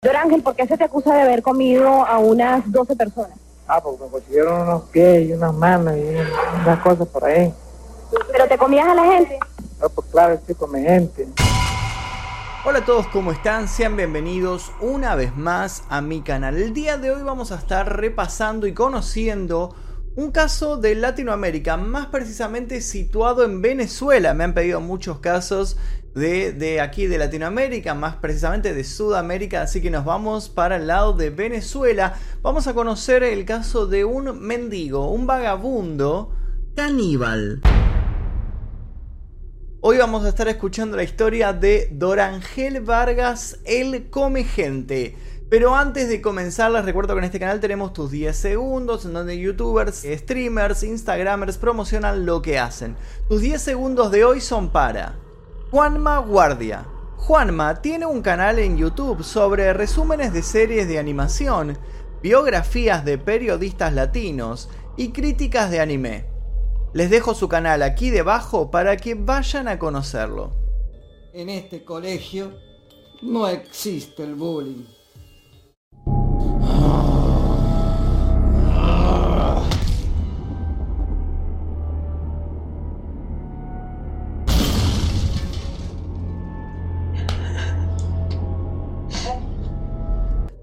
Don Ángel, ¿por qué se te acusa de haber comido a unas 12 personas? Ah, porque me consiguieron unos pies y unas manos y unas cosas por ahí. ¿Pero te comías a la gente? Ah, pues claro, estoy con mi gente. Hola a todos, ¿cómo están? Sean bienvenidos una vez más a mi canal. El día de hoy vamos a estar repasando y conociendo un caso de Latinoamérica, más precisamente situado en Venezuela. Me han pedido muchos casos de, aquí de Latinoamérica, más precisamente de Sudamérica, así que nos vamos para el lado de Venezuela. Vamos a conocer el caso de un mendigo, un vagabundo caníbal. Hoy vamos a estar escuchando la historia de Dorangel Vargas, el come gente. Pero antes de comenzar, les recuerdo que en este canal tenemos tus 10 segundos en donde youtubers, streamers, instagramers promocionan lo que hacen. Tus 10 segundos de hoy son para Juanma Guardia. Juanma tiene un canal en YouTube sobre resúmenes de series de animación, biografías de periodistas latinos y críticas de anime. Les dejo su canal aquí debajo para que vayan a conocerlo. En este colegio no existe el bullying.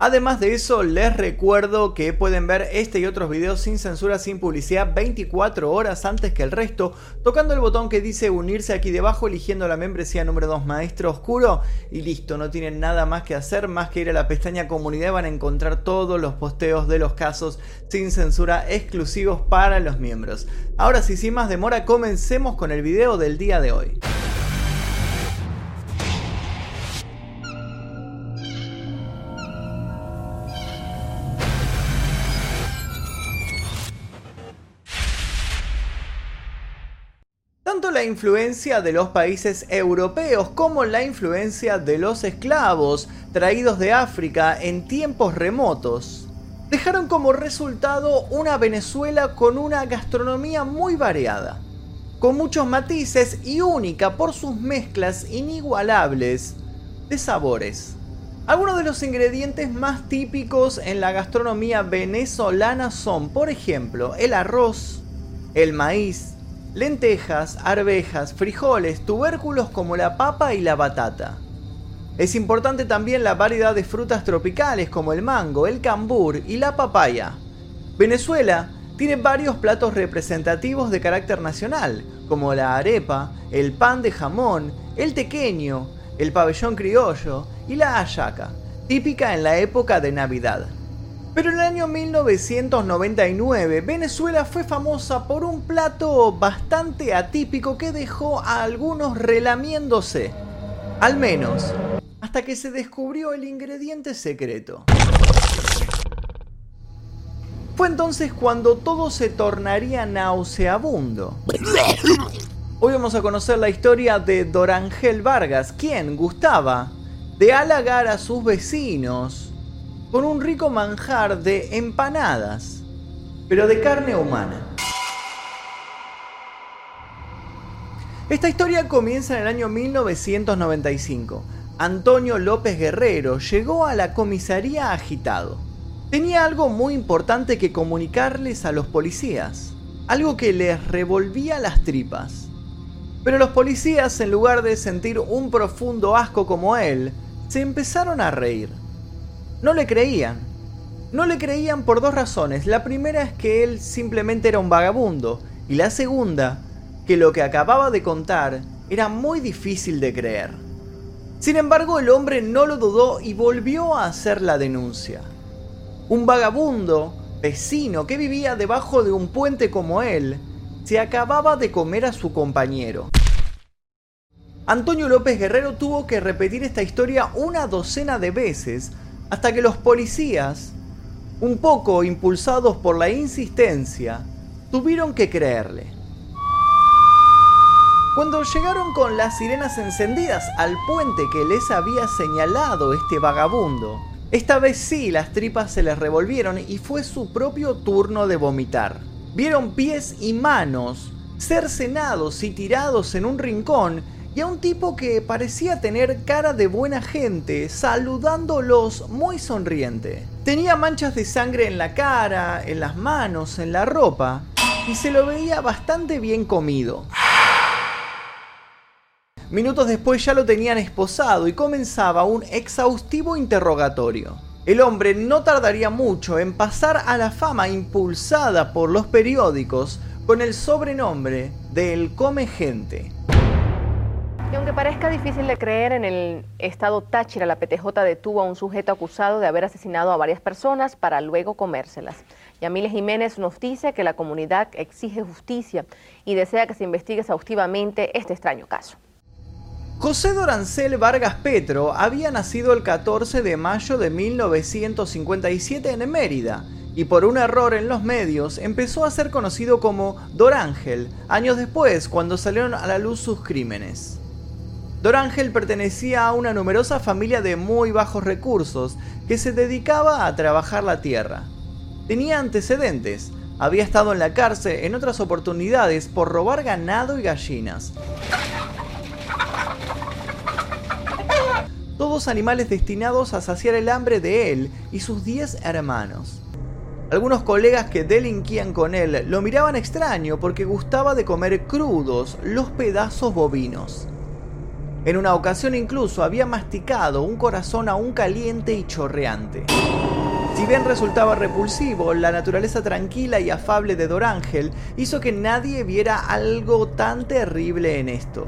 Además de eso, les recuerdo que pueden ver este y otros videos sin censura, sin publicidad, 24 horas antes que el resto, tocando el botón que dice unirse aquí debajo, eligiendo la membresía número 2 Maestro Oscuro y listo, no tienen nada más que hacer, más que ir a la pestaña comunidad, van a encontrar todos los posteos de los casos sin censura exclusivos para los miembros. Ahora sí, sin más demora, comencemos con el video del día de hoy. Tanto la influencia de los países europeos como la influencia de los esclavos traídos de África en tiempos remotos dejaron como resultado una Venezuela con una gastronomía muy variada, con muchos matices y única por sus mezclas inigualables de sabores. Algunos de los ingredientes más típicos en la gastronomía venezolana son, por ejemplo, el arroz, el maíz, lentejas, arvejas, frijoles, tubérculos como la papa y la batata. Es importante también la variedad de frutas tropicales como el mango, el cambur y la papaya. Venezuela tiene varios platos representativos de carácter nacional, como la arepa, el pan de jamón, el tequeño, el pabellón criollo y la ayaca, típica en la época de Navidad. Pero en el año 1999 Venezuela fue famosa por un plato bastante atípico que dejó a algunos relamiéndose. Al menos, hasta que se descubrió el ingrediente secreto. Fue entonces cuando todo se tornaría nauseabundo. Hoy vamos a conocer la historia de Dorangel Vargas, quien gustaba de halagar a sus vecinos con un rico manjar de empanadas, pero de carne humana. Esta historia comienza en el año 1995. Antonio López Guerrero llegó a la comisaría agitado. Tenía algo muy importante que comunicarles a los policías, algo que les revolvía las tripas. Pero los policías, en lugar de sentir un profundo asco como él, se empezaron a reír. No le creían. No le creían por dos razones. La primera es que él simplemente era un vagabundo. Y la segunda, que lo que acababa de contar era muy difícil de creer. Sin embargo, el hombre no lo dudó y volvió a hacer la denuncia. Un vagabundo, vecino, que vivía debajo de un puente como él, se acababa de comer a su compañero. Antonio López Guerrero tuvo que repetir esta historia una docena de veces hasta que los policías, un poco impulsados por la insistencia, tuvieron que creerle. Cuando llegaron con las sirenas encendidas al puente que les había señalado este vagabundo, esta vez sí las tripas se les revolvieron y fue su propio turno de vomitar. Vieron pies y manos cercenados y tirados en un rincón y a un tipo que parecía tener cara de buena gente, saludándolos muy sonriente. Tenía manchas de sangre en la cara, en las manos, en la ropa, y se lo veía bastante bien comido. Minutos después ya lo tenían esposado y comenzaba un exhaustivo interrogatorio. El hombre no tardaría mucho en pasar a la fama impulsada por los periódicos con el sobrenombre de El Come Gente. Aunque parezca difícil de creer, en el estado Táchira la PTJ detuvo a un sujeto acusado de haber asesinado a varias personas para luego comérselas. Yamile Jiménez nos dice que la comunidad exige justicia y desea que se investigue exhaustivamente este extraño caso. José Dorancel Vargas Petro había nacido el 14 de mayo de 1957 en Mérida y por un error en los medios empezó a ser conocido como Dorángel, años después cuando salieron a la luz sus crímenes. Dorángel pertenecía a una numerosa familia de muy bajos recursos que se dedicaba a trabajar la tierra. Tenía antecedentes, había estado en la cárcel en otras oportunidades por robar ganado y gallinas. todos animales destinados a saciar el hambre de él y sus 10 hermanos. Algunos colegas que delinquían con él lo miraban extraño porque gustaba de comer crudos los pedazos bovinos. En una ocasión incluso había masticado un corazón aún caliente y chorreante. Si bien resultaba repulsivo, la naturaleza tranquila y afable de Dorángel hizo que nadie viera algo tan terrible en esto.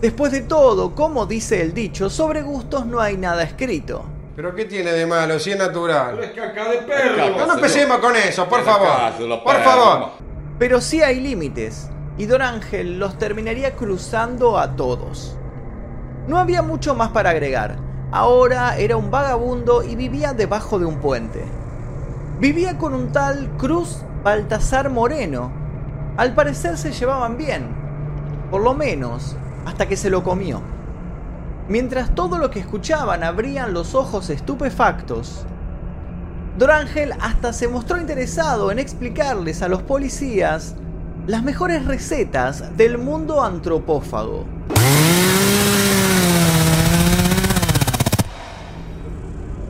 Después de todo, como dice el dicho, sobre gustos no hay nada escrito. ¿Pero qué tiene de malo? Si es natural. Es caca de perro. No, no empecemos con eso, por favor. Por favor. Pero sí hay límites, y Don Ángel los terminaría cruzando a todos. No había mucho más para agregar. Ahora era un vagabundo y vivía debajo de un puente. Vivía con un tal Cruz Baltasar Moreno. Al parecer se llevaban bien. Por lo menos, hasta que se lo comió. Mientras todo lo que escuchaban abrían los ojos estupefactos, Dorángel hasta se mostró interesado en explicarles a los policías las mejores recetas del mundo antropófago.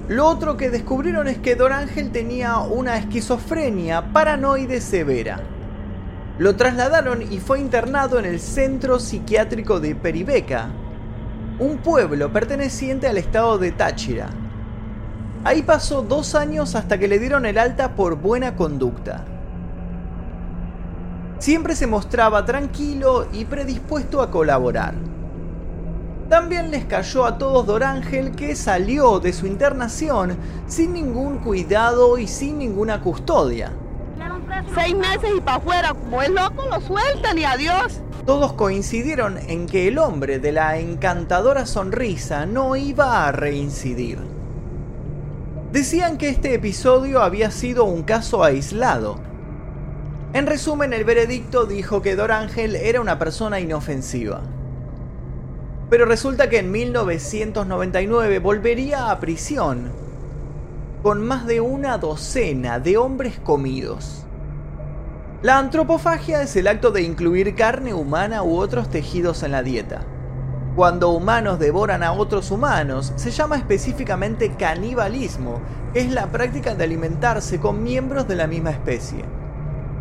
Lo otro que descubrieron es que Dorángel tenía una esquizofrenia paranoide severa. Lo trasladaron y fue internado en el Centro Psiquiátrico de Peribeca, un pueblo perteneciente al estado de Táchira. Ahí pasó dos años hasta que le dieron el alta por buena conducta. Siempre se mostraba tranquilo y predispuesto a colaborar. También les cayó a todos Dorángel que salió de su internación sin ningún cuidado y sin ninguna custodia seis meses y para afuera. Como es loco, lo sueltan y adiós. Todos coincidieron en que el hombre de la encantadora sonrisa no iba a reincidir. Decían que este episodio había sido un caso aislado. En resumen, el veredicto dijo que Dorángel era una persona inofensiva. Pero resulta que en 1999 volvería a prisión con más de una docena de hombres comidos. La antropofagia es el acto de incluir carne humana u otros tejidos en la dieta. Cuando humanos devoran a otros humanos, se llama específicamente canibalismo, que es la práctica de alimentarse con miembros de la misma especie.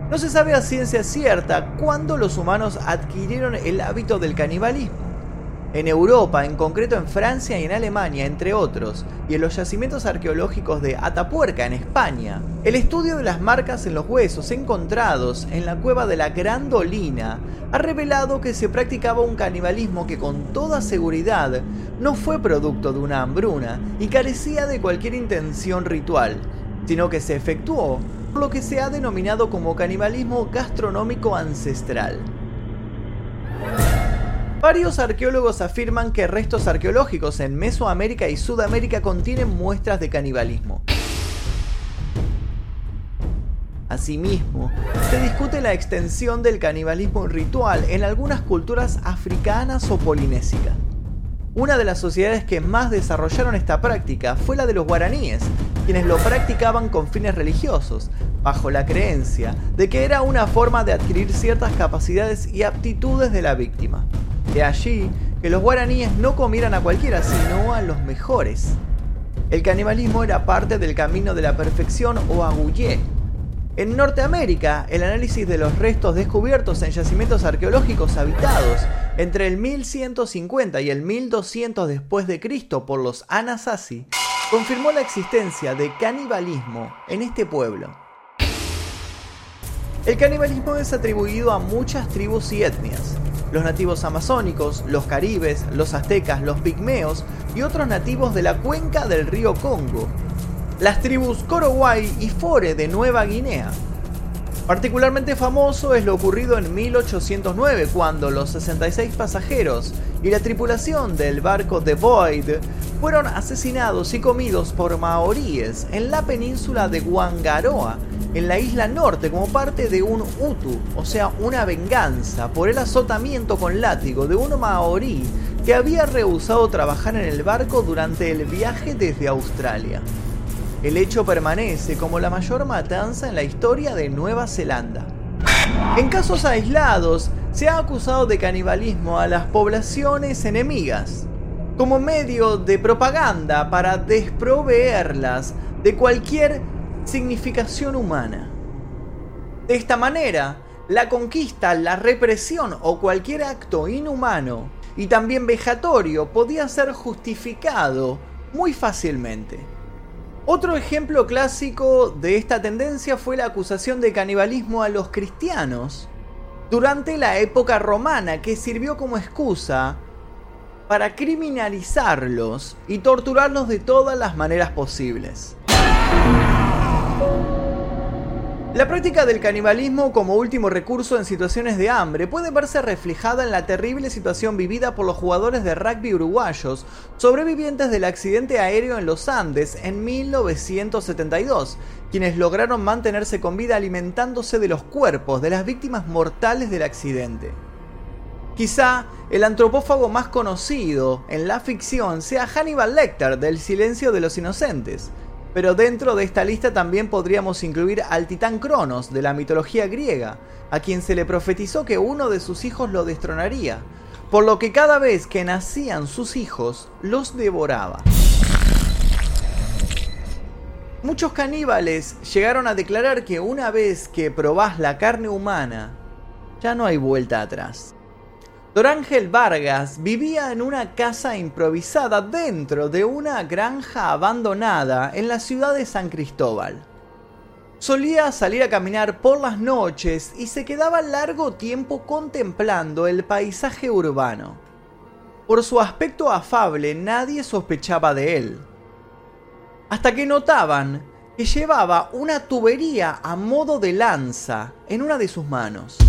No se sabe a ciencia cierta cuándo los humanos adquirieron el hábito del canibalismo en Europa, en concreto en Francia y en Alemania, entre otros, y en los yacimientos arqueológicos de Atapuerca, en España, el estudio de las marcas en los huesos encontrados en la cueva de la Grandolina ha revelado que se practicaba un canibalismo que con toda seguridad no fue producto de una hambruna y carecía de cualquier intención ritual, sino que se efectuó por lo que se ha denominado como canibalismo gastronómico ancestral. Varios arqueólogos afirman que restos arqueológicos en Mesoamérica y Sudamérica contienen muestras de canibalismo. Asimismo, se discute la extensión del canibalismo ritual en algunas culturas africanas o polinésicas. Una de las sociedades que más desarrollaron esta práctica fue la de los guaraníes, quienes lo practicaban con fines religiosos, bajo la creencia de que era una forma de adquirir ciertas capacidades y aptitudes de la víctima. De allí que los guaraníes no comieran a cualquiera, sino a los mejores. El canibalismo era parte del camino de la perfección o agullé. En Norteamérica, el análisis de los restos descubiertos en yacimientos arqueológicos habitados entre el 1150 y el 1200 después de Cristo por los Anasazi confirmó la existencia de canibalismo en este pueblo. El canibalismo es atribuido a muchas tribus y etnias. Los nativos amazónicos, los caribes, los aztecas, los pigmeos y otros nativos de la cuenca del río Congo. Las tribus Korowai y Fore de Nueva Guinea. Particularmente famoso es lo ocurrido en 1809 cuando los 66 pasajeros y la tripulación del barco The Void fueron asesinados y comidos por maoríes en la península de Wangaroa en la isla norte como parte de un utu, o sea, una venganza por el azotamiento con látigo de un maorí que había rehusado trabajar en el barco durante el viaje desde Australia. El hecho permanece como la mayor matanza en la historia de Nueva Zelanda. En casos aislados, se ha acusado de canibalismo a las poblaciones enemigas, como medio de propaganda para desproveerlas de cualquier significación humana. De esta manera, la conquista, la represión o cualquier acto inhumano y también vejatorio podía ser justificado muy fácilmente. Otro ejemplo clásico de esta tendencia fue la acusación de canibalismo a los cristianos durante la época romana que sirvió como excusa para criminalizarlos y torturarlos de todas las maneras posibles. La práctica del canibalismo como último recurso en situaciones de hambre puede verse reflejada en la terrible situación vivida por los jugadores de rugby uruguayos sobrevivientes del accidente aéreo en los Andes en 1972, quienes lograron mantenerse con vida alimentándose de los cuerpos de las víctimas mortales del accidente. Quizá el antropófago más conocido en la ficción sea Hannibal Lecter del Silencio de los Inocentes, pero dentro de esta lista también podríamos incluir al titán Cronos de la mitología griega, a quien se le profetizó que uno de sus hijos lo destronaría, por lo que cada vez que nacían sus hijos, los devoraba. Muchos caníbales llegaron a declarar que una vez que probás la carne humana, ya no hay vuelta atrás. Dorángel Vargas vivía en una casa improvisada dentro de una granja abandonada en la ciudad de San Cristóbal. Solía salir a caminar por las noches y se quedaba largo tiempo contemplando el paisaje urbano. Por su aspecto afable nadie sospechaba de él. Hasta que notaban que llevaba una tubería a modo de lanza en una de sus manos.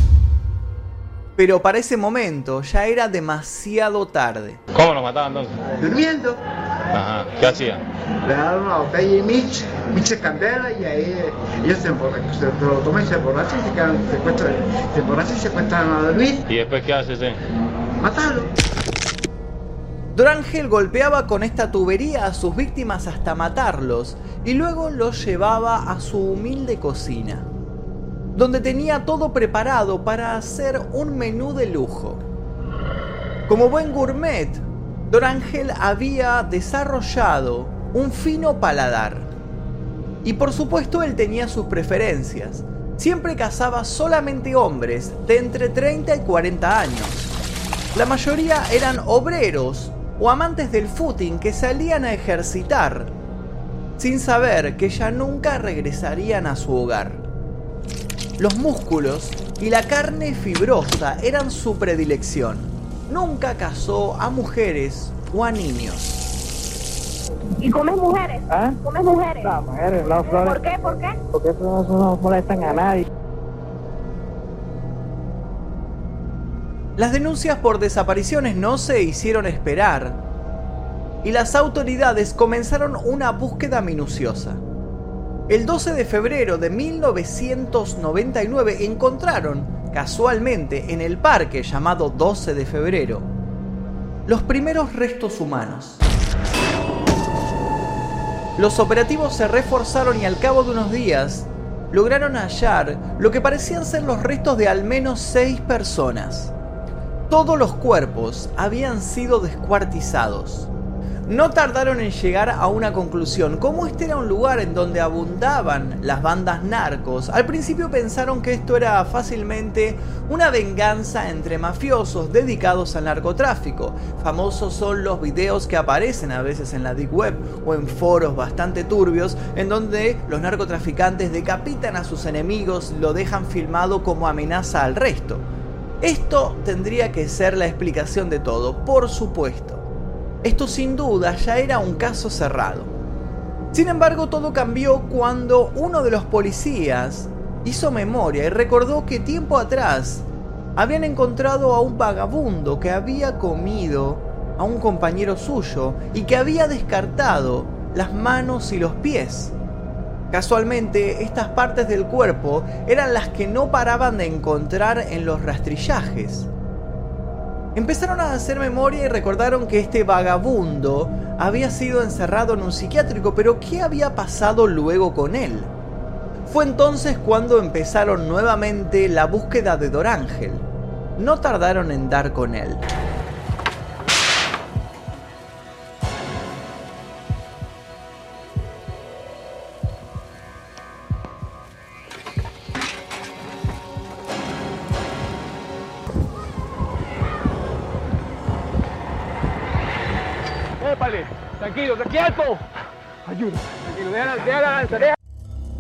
Pero para ese momento ya era demasiado tarde. ¿Cómo lo mataban entonces? Durmiendo. Ajá, ¿qué hacían? Le daban una botella de Mitch, Mitch candela y ahí ellos se, se lo toman y se emborrachan y se quedan, se, cuestan, se emborrachan y se cuestan a dormir. ¿Y después qué haces? Eh? Matarlo. Dorangel golpeaba con esta tubería a sus víctimas hasta matarlos y luego los llevaba a su humilde cocina donde tenía todo preparado para hacer un menú de lujo. Como buen gourmet, Dorangel había desarrollado un fino paladar. Y por supuesto él tenía sus preferencias. Siempre cazaba solamente hombres de entre 30 y 40 años. La mayoría eran obreros o amantes del footing que salían a ejercitar, sin saber que ya nunca regresarían a su hogar. Los músculos y la carne fibrosa eran su predilección. Nunca casó a mujeres o a niños. ¿Y comes mujeres? ¿Ah? ¿Comes mujeres? No, mujeres, no, flores. ¿Por qué? ¿Por qué? Porque eso no, eso no molestan a nadie. Las denuncias por desapariciones no se hicieron esperar y las autoridades comenzaron una búsqueda minuciosa. El 12 de febrero de 1999 encontraron, casualmente, en el parque llamado 12 de febrero, los primeros restos humanos. Los operativos se reforzaron y al cabo de unos días lograron hallar lo que parecían ser los restos de al menos seis personas. Todos los cuerpos habían sido descuartizados. No tardaron en llegar a una conclusión. Como este era un lugar en donde abundaban las bandas narcos, al principio pensaron que esto era fácilmente una venganza entre mafiosos dedicados al narcotráfico. Famosos son los videos que aparecen a veces en la Deep Web o en foros bastante turbios en donde los narcotraficantes decapitan a sus enemigos, lo dejan filmado como amenaza al resto. Esto tendría que ser la explicación de todo, por supuesto. Esto sin duda ya era un caso cerrado. Sin embargo, todo cambió cuando uno de los policías hizo memoria y recordó que tiempo atrás habían encontrado a un vagabundo que había comido a un compañero suyo y que había descartado las manos y los pies. Casualmente, estas partes del cuerpo eran las que no paraban de encontrar en los rastrillajes. Empezaron a hacer memoria y recordaron que este vagabundo había sido encerrado en un psiquiátrico, pero ¿qué había pasado luego con él? Fue entonces cuando empezaron nuevamente la búsqueda de Dorángel. No tardaron en dar con él.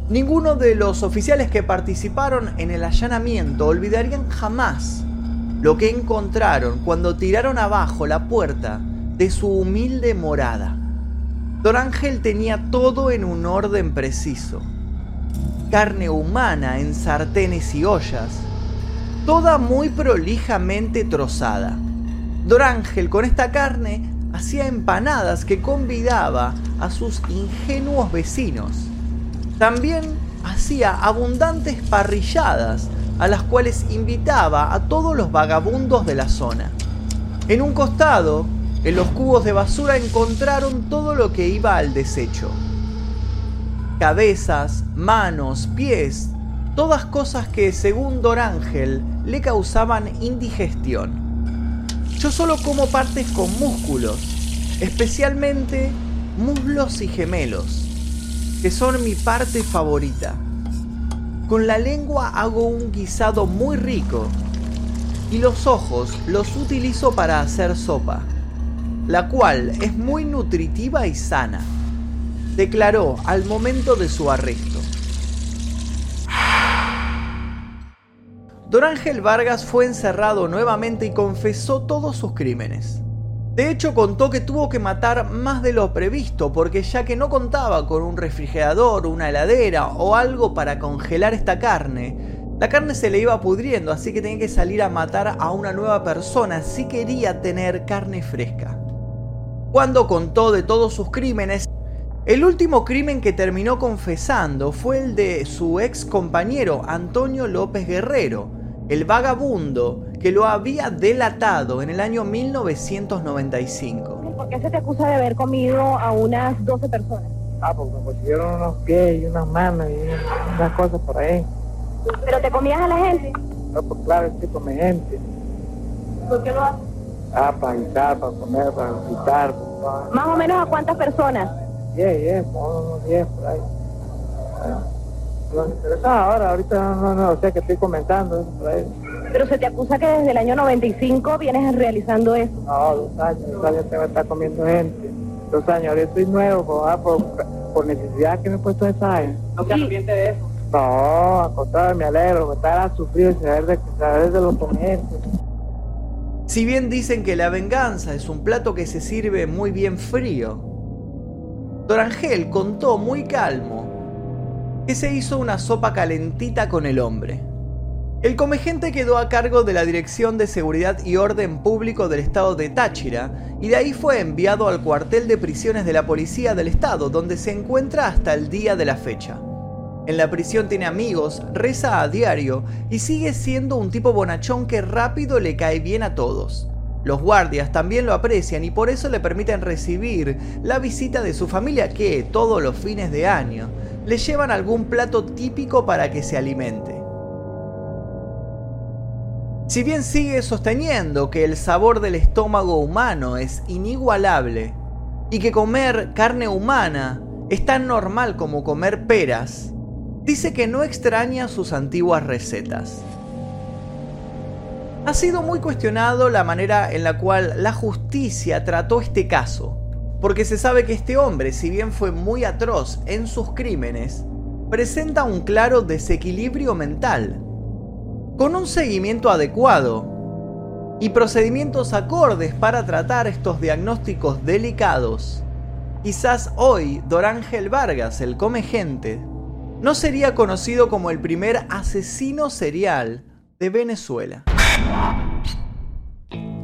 Ninguno de los oficiales que participaron en el allanamiento olvidarían jamás lo que encontraron cuando tiraron abajo la puerta de su humilde morada. Don Ángel tenía todo en un orden preciso. Carne humana en sartenes y ollas, toda muy prolijamente trozada. Don Ángel con esta carne hacía empanadas que convidaba a sus ingenuos vecinos. También hacía abundantes parrilladas a las cuales invitaba a todos los vagabundos de la zona. En un costado, en los cubos de basura encontraron todo lo que iba al desecho. Cabezas, manos, pies, todas cosas que según Don Ángel le causaban indigestión. Yo solo como partes con músculos, especialmente muslos y gemelos, que son mi parte favorita. Con la lengua hago un guisado muy rico y los ojos los utilizo para hacer sopa, la cual es muy nutritiva y sana, declaró al momento de su arresto. Don Ángel Vargas fue encerrado nuevamente y confesó todos sus crímenes. De hecho, contó que tuvo que matar más de lo previsto, porque ya que no contaba con un refrigerador, una heladera o algo para congelar esta carne, la carne se le iba pudriendo, así que tenía que salir a matar a una nueva persona si quería tener carne fresca. Cuando contó de todos sus crímenes, el último crimen que terminó confesando fue el de su ex compañero Antonio López Guerrero, el vagabundo que lo había delatado en el año 1995. ¿Por qué se te acusa de haber comido a unas 12 personas? Ah, porque me consiguieron unos pies y unas manos y unas cosas por ahí. ¿Pero te comías a la gente? No, pues claro, sí come gente. ¿Por qué lo haces? Ah, para guisar, para comer, para quitar. ¿Más o menos a cuántas personas? 10, 10, unos 10 por ahí. No, ahora, ahorita no, no, o sea que estoy comentando por ahí. Pero se te acusa que desde el año 95 vienes realizando eso. No, dos años, dos años te va a estar comiendo gente. Dos años, ahora estoy nuevo, por, ah, por, necesidad que me he puesto esa años. ¿No te arrepientes de eso? No, a contrario, me alegro, me estar a sufrir y saber de, saber de los ponentes. Si bien dicen que la venganza es un plato que se sirve muy bien frío, Dorangel contó muy calmo que se hizo una sopa calentita con el hombre. El comegente quedó a cargo de la Dirección de Seguridad y Orden Público del Estado de Táchira y de ahí fue enviado al cuartel de prisiones de la Policía del Estado, donde se encuentra hasta el día de la fecha. En la prisión tiene amigos, reza a diario y sigue siendo un tipo bonachón que rápido le cae bien a todos. Los guardias también lo aprecian y por eso le permiten recibir la visita de su familia que, todos los fines de año, le llevan algún plato típico para que se alimente. Si bien sigue sosteniendo que el sabor del estómago humano es inigualable y que comer carne humana es tan normal como comer peras, dice que no extraña sus antiguas recetas. Ha sido muy cuestionado la manera en la cual la justicia trató este caso, porque se sabe que este hombre, si bien fue muy atroz en sus crímenes, presenta un claro desequilibrio mental con un seguimiento adecuado y procedimientos acordes para tratar estos diagnósticos delicados, quizás hoy Dorángel Vargas, el come gente, no sería conocido como el primer asesino serial de Venezuela.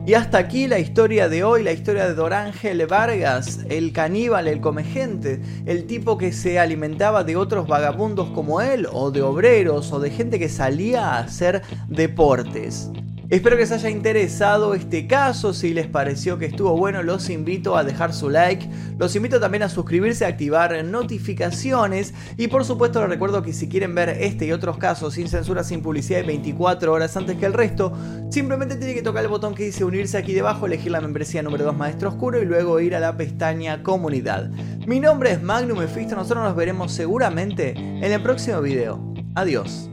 Y hasta aquí la historia de hoy, la historia de Dorángel Vargas, el caníbal, el comegente, el tipo que se alimentaba de otros vagabundos como él, o de obreros, o de gente que salía a hacer deportes. Espero que les haya interesado este caso, si les pareció que estuvo bueno los invito a dejar su like, los invito también a suscribirse, a activar notificaciones y por supuesto les recuerdo que si quieren ver este y otros casos sin censura, sin publicidad y 24 horas antes que el resto, simplemente tienen que tocar el botón que dice unirse aquí debajo, elegir la membresía número 2 Maestro Oscuro y luego ir a la pestaña comunidad. Mi nombre es Magnum Mephisto, nosotros nos veremos seguramente en el próximo video. Adiós.